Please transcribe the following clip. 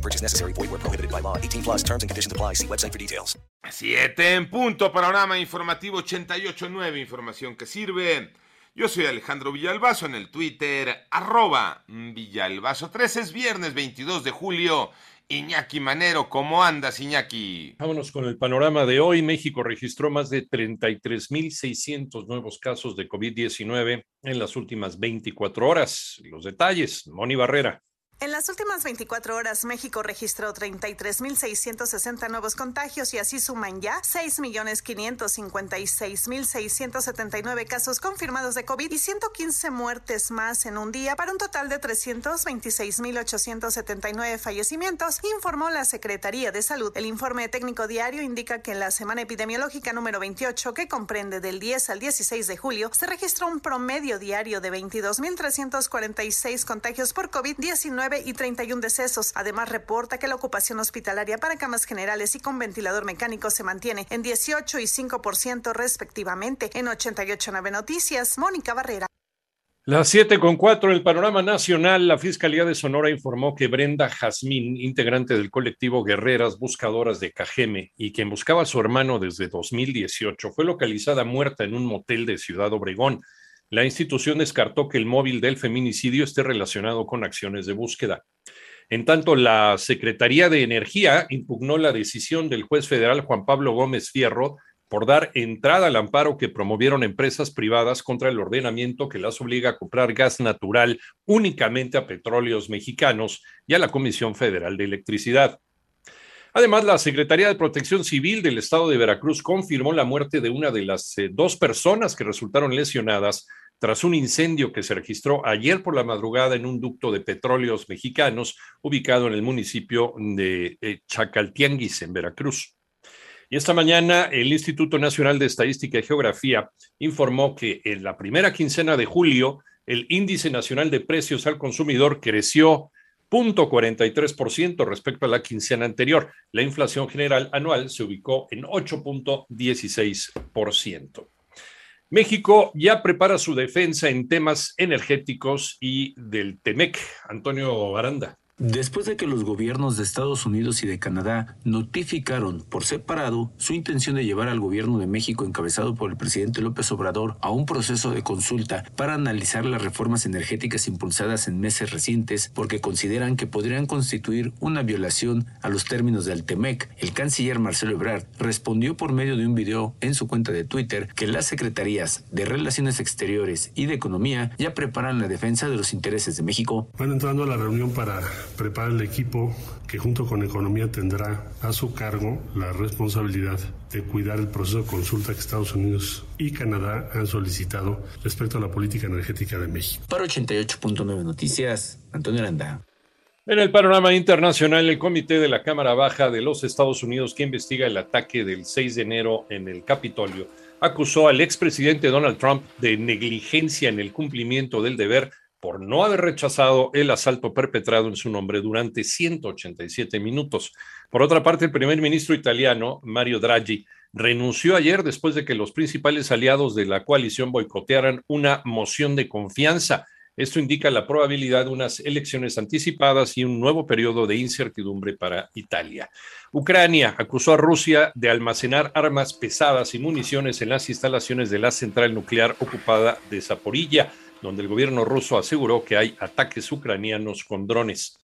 No purchase necessary. Void where prohibited by law. 18 plus terms and conditions apply. See website for details. Siete en punto, panorama informativo 88.9, información que sirve. Yo soy Alejandro Villalbazo en el Twitter, arroba Villalbazo3, es viernes 22 de julio. Iñaki Manero, ¿cómo andas, Iñaki? Vámonos con el panorama de hoy. México registró más de 33.600 nuevos casos de COVID-19 en las últimas 24 horas. Los detalles, Moni Barrera. En las últimas 24 horas, México registró 33.660 nuevos contagios y así suman ya 6.556.679 casos confirmados de COVID y 115 muertes más en un día para un total de 326.879 fallecimientos, informó la Secretaría de Salud. El informe técnico diario indica que en la semana epidemiológica número 28, que comprende del 10 al 16 de julio, se registró un promedio diario de 22.346 contagios por COVID-19 y 31 decesos. Además, reporta que la ocupación hospitalaria para camas generales y con ventilador mecánico se mantiene en 18 y 5% respectivamente. En 88.9 Noticias, Mónica Barrera. Las 7 con 4 el panorama nacional, la Fiscalía de Sonora informó que Brenda Jazmín, integrante del colectivo Guerreras Buscadoras de Cajeme y quien buscaba a su hermano desde 2018, fue localizada muerta en un motel de Ciudad Obregón. La institución descartó que el móvil del feminicidio esté relacionado con acciones de búsqueda. En tanto, la Secretaría de Energía impugnó la decisión del juez federal Juan Pablo Gómez Fierro por dar entrada al amparo que promovieron empresas privadas contra el ordenamiento que las obliga a comprar gas natural únicamente a petróleos mexicanos y a la Comisión Federal de Electricidad. Además, la Secretaría de Protección Civil del Estado de Veracruz confirmó la muerte de una de las eh, dos personas que resultaron lesionadas tras un incendio que se registró ayer por la madrugada en un ducto de petróleos mexicanos ubicado en el municipio de eh, Chacaltianguis, en Veracruz. Y esta mañana el Instituto Nacional de Estadística y Geografía informó que en la primera quincena de julio el índice nacional de precios al consumidor creció 0.43% respecto a la quincena anterior. La inflación general anual se ubicó en 8.16%. México ya prepara su defensa en temas energéticos y del TEMEC. Antonio Aranda. Después de que los gobiernos de Estados Unidos y de Canadá notificaron por separado su intención de llevar al gobierno de México encabezado por el presidente López Obrador a un proceso de consulta para analizar las reformas energéticas impulsadas en meses recientes porque consideran que podrían constituir una violación a los términos del TEMEC, el canciller Marcelo Ebrard respondió por medio de un video en su cuenta de Twitter que las secretarías de Relaciones Exteriores y de Economía ya preparan la defensa de los intereses de México. Van entrando a la reunión para prepara el equipo que junto con Economía tendrá a su cargo la responsabilidad de cuidar el proceso de consulta que Estados Unidos y Canadá han solicitado respecto a la política energética de México. Para 88.9 Noticias, Antonio Aranda. En el panorama internacional, el Comité de la Cámara Baja de los Estados Unidos, que investiga el ataque del 6 de enero en el Capitolio, acusó al expresidente Donald Trump de negligencia en el cumplimiento del deber por no haber rechazado el asalto perpetrado en su nombre durante 187 minutos. Por otra parte, el primer ministro italiano, Mario Draghi, renunció ayer después de que los principales aliados de la coalición boicotearan una moción de confianza. Esto indica la probabilidad de unas elecciones anticipadas y un nuevo periodo de incertidumbre para Italia. Ucrania acusó a Rusia de almacenar armas pesadas y municiones en las instalaciones de la central nuclear ocupada de Zaporilla donde el gobierno ruso aseguró que hay ataques ucranianos con drones.